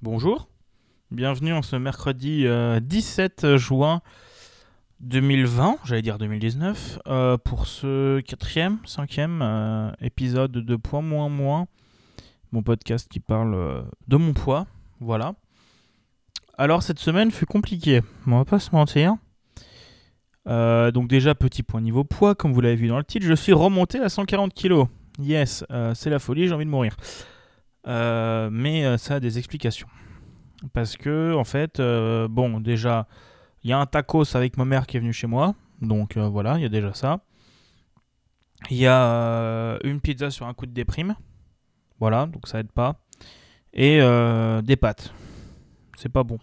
Bonjour, bienvenue en ce mercredi euh, 17 juin 2020, j'allais dire 2019, euh, pour ce quatrième, cinquième euh, épisode de Poids Moins Moins, mon podcast qui parle euh, de mon poids, voilà. Alors cette semaine fut compliquée, on va pas se mentir. Euh, donc déjà petit point niveau poids, comme vous l'avez vu dans le titre, je suis remonté à 140 kg. Yes, euh, c'est la folie, j'ai envie de mourir. Euh, mais euh, ça a des explications. Parce que, en fait, euh, bon, déjà, il y a un tacos avec ma mère qui est venue chez moi. Donc voilà, il y a déjà ça. Il y a une pizza sur un coup de déprime. Voilà, donc ça aide pas. Et des pâtes. C'est pas bon.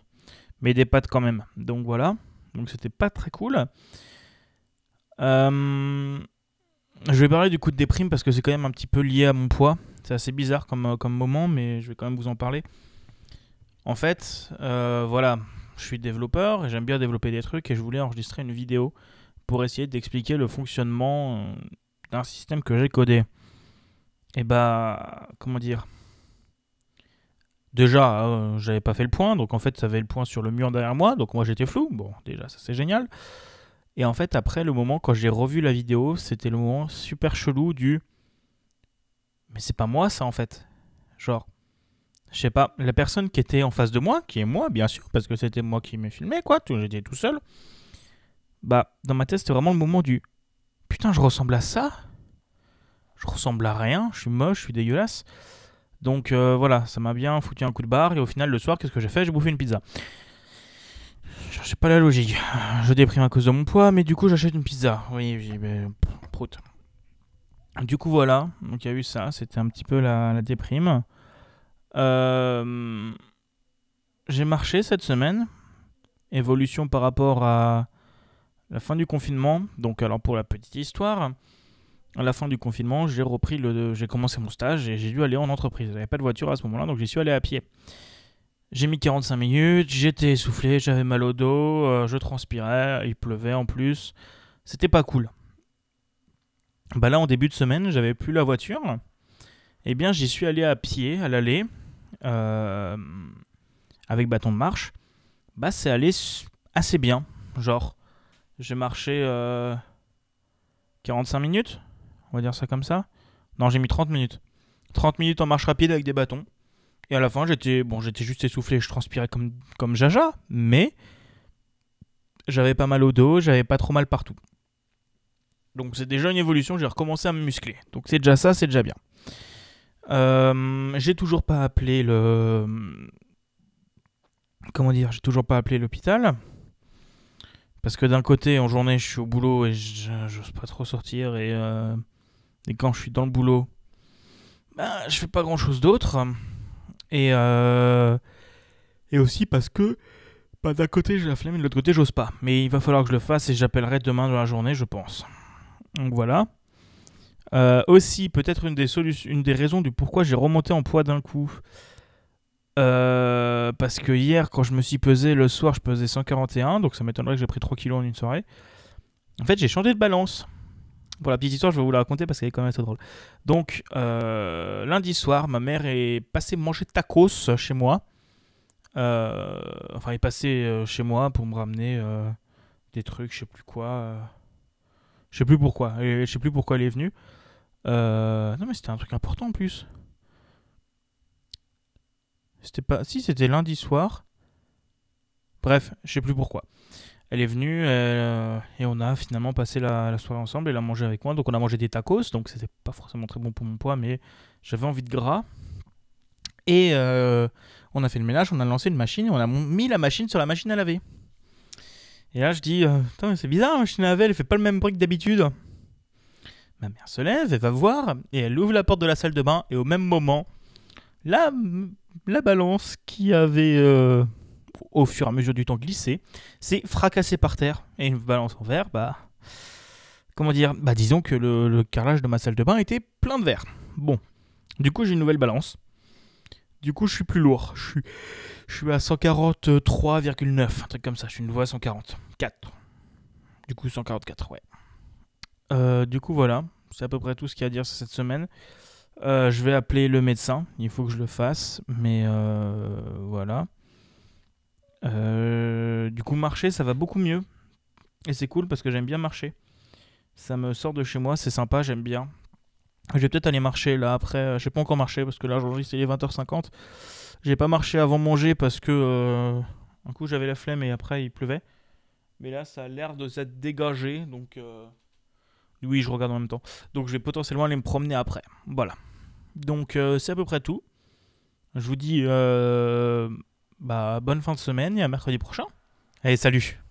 Mais des pâtes quand même. Donc voilà. Donc c'était pas très cool. Je vais parler du coup de déprime parce que c'est quand même un petit peu lié à mon poids. C'est assez bizarre comme, euh, comme moment, mais je vais quand même vous en parler. En fait, euh, voilà, je suis développeur et j'aime bien développer des trucs et je voulais enregistrer une vidéo pour essayer d'expliquer le fonctionnement euh, d'un système que j'ai codé. Et bah, comment dire? Déjà, j'avais pas fait le point, donc en fait, ça avait le point sur le mur derrière moi, donc moi j'étais flou. Bon, déjà, ça c'est génial. Et en fait, après, le moment, quand j'ai revu la vidéo, c'était le moment super chelou du. Mais c'est pas moi, ça, en fait. Genre, je sais pas, la personne qui était en face de moi, qui est moi, bien sûr, parce que c'était moi qui m'ai filmé, quoi, j'étais tout seul. Bah, dans ma tête, c'était vraiment le moment du. Putain, je ressemble à ça Je ressemble à rien, je suis moche, je suis dégueulasse. Donc euh, voilà, ça m'a bien foutu un coup de barre, et au final, le soir, qu'est-ce que j'ai fait? J'ai bouffé une pizza. Je sais pas la logique. Je déprime à cause de mon poids, mais du coup j'achète une pizza. Oui, mais pff, prout. Du coup voilà, donc il y a eu ça, c'était un petit peu la, déprime. Euh, J'ai marché cette semaine. Évolution par rapport à la fin du confinement. Donc alors pour la petite histoire, à la fin du confinement, j'ai repris le, j'ai commencé mon stage et j'ai dû aller en entreprise. J'avais pas de voiture à ce moment-là, donc j'y suis allé à pied. J'ai mis 45 minutes, j'étais essoufflé, j'avais mal au dos, euh, je transpirais, il pleuvait en plus. C'était pas cool. Bah là, en début de semaine, j'avais plus la voiture. Eh bien, j'y suis allé à pied, à l'aller, euh, avec bâton de marche. Bah, c'est allé assez bien. Genre, j'ai marché euh, 45 minutes, on va dire ça comme ça. Non, j'ai mis 30 minutes. 30 minutes en marche rapide avec des bâtons. Et à la fin, j'étais bon, j'étais juste essoufflé, je transpirais comme, comme jaja, mais j'avais pas mal au dos, j'avais pas trop mal partout. Donc c'est déjà une évolution, j'ai recommencé à me muscler. Donc c'est déjà ça, c'est déjà bien. Euh, j'ai toujours pas appelé le... Comment dire J'ai toujours pas appelé l'hôpital. Parce que d'un côté, en journée, je suis au boulot et j'ose pas trop sortir. Et, euh, et quand je suis dans le boulot, bah, je fais pas grand chose d'autre. Et, euh, et aussi parce que bah, d'un côté j'ai la flemme et de l'autre côté j'ose pas. Mais il va falloir que je le fasse et j'appellerai demain dans la journée, je pense. Donc voilà. Euh, aussi, peut-être une des raisons du pourquoi j'ai remonté en poids d'un coup. Euh, parce que hier, quand je me suis pesé le soir, je pesais 141, donc ça m'étonnerait que j'ai pris 3 kilos en une soirée. En fait, j'ai changé de balance. Pour la petite histoire, je vais vous la raconter parce qu'elle est quand même assez drôle. Donc, euh, lundi soir, ma mère est passée manger tacos chez moi. Enfin, elle est passée chez moi pour me ramener des trucs, je sais plus quoi. Je sais plus pourquoi. Je sais plus pourquoi elle est venue. Euh, non, mais c'était un truc important en plus. C'était pas. Si, c'était lundi soir. Bref, je sais plus pourquoi. Elle est venue euh, et on a finalement passé la, soirée ensemble. Elle a mangé avec moi. Donc on a mangé des tacos. Donc c'était pas forcément très bon pour mon poids, mais j'avais envie de gras. Et euh, on a fait le ménage, on a lancé une machine on a mis la machine sur la machine à laver. Et là je dis, euh, c'est bizarre, la machine à elle fait pas le même bruit que d'habitude. Ma mère se lève, elle va voir et elle ouvre la porte de la salle de bain et au même moment, la, la balance qui avait euh, au fur et à mesure du temps glissé s'est fracassée par terre. Et une balance en verre, bah... Comment dire Bah disons que le carrelage de ma salle de bain était plein de verre. Bon. Du coup j'ai une nouvelle balance. Du coup je suis plus lourd. Je suis, à 143,9. Un truc comme ça. Je suis une voix à 144. Du coup 144, ouais. Euh, du coup voilà. C'est à peu près tout ce qu'il y a à dire cette semaine. Euh, je vais appeler le médecin. Il faut que je le fasse. Mais euh, voilà. du coup, marcher, ça va beaucoup mieux. Et c'est cool parce que j'aime bien marcher. Ça me sort de chez moi, c'est sympa, j'aime bien. Je vais peut-être aller marcher là après. Euh, je n'ai pas encore marché parce que là aujourd'hui c'est les 20h50. J'ai pas marché avant manger parce que euh, un coup j'avais la flemme et après il pleuvait. Mais là ça a l'air de s'être dégagé donc oui je regarde en même temps. Donc je vais potentiellement aller me promener après. Voilà. Donc c'est à peu près tout. Je vous dis bah, bonne fin de semaine et à mercredi prochain. Allez salut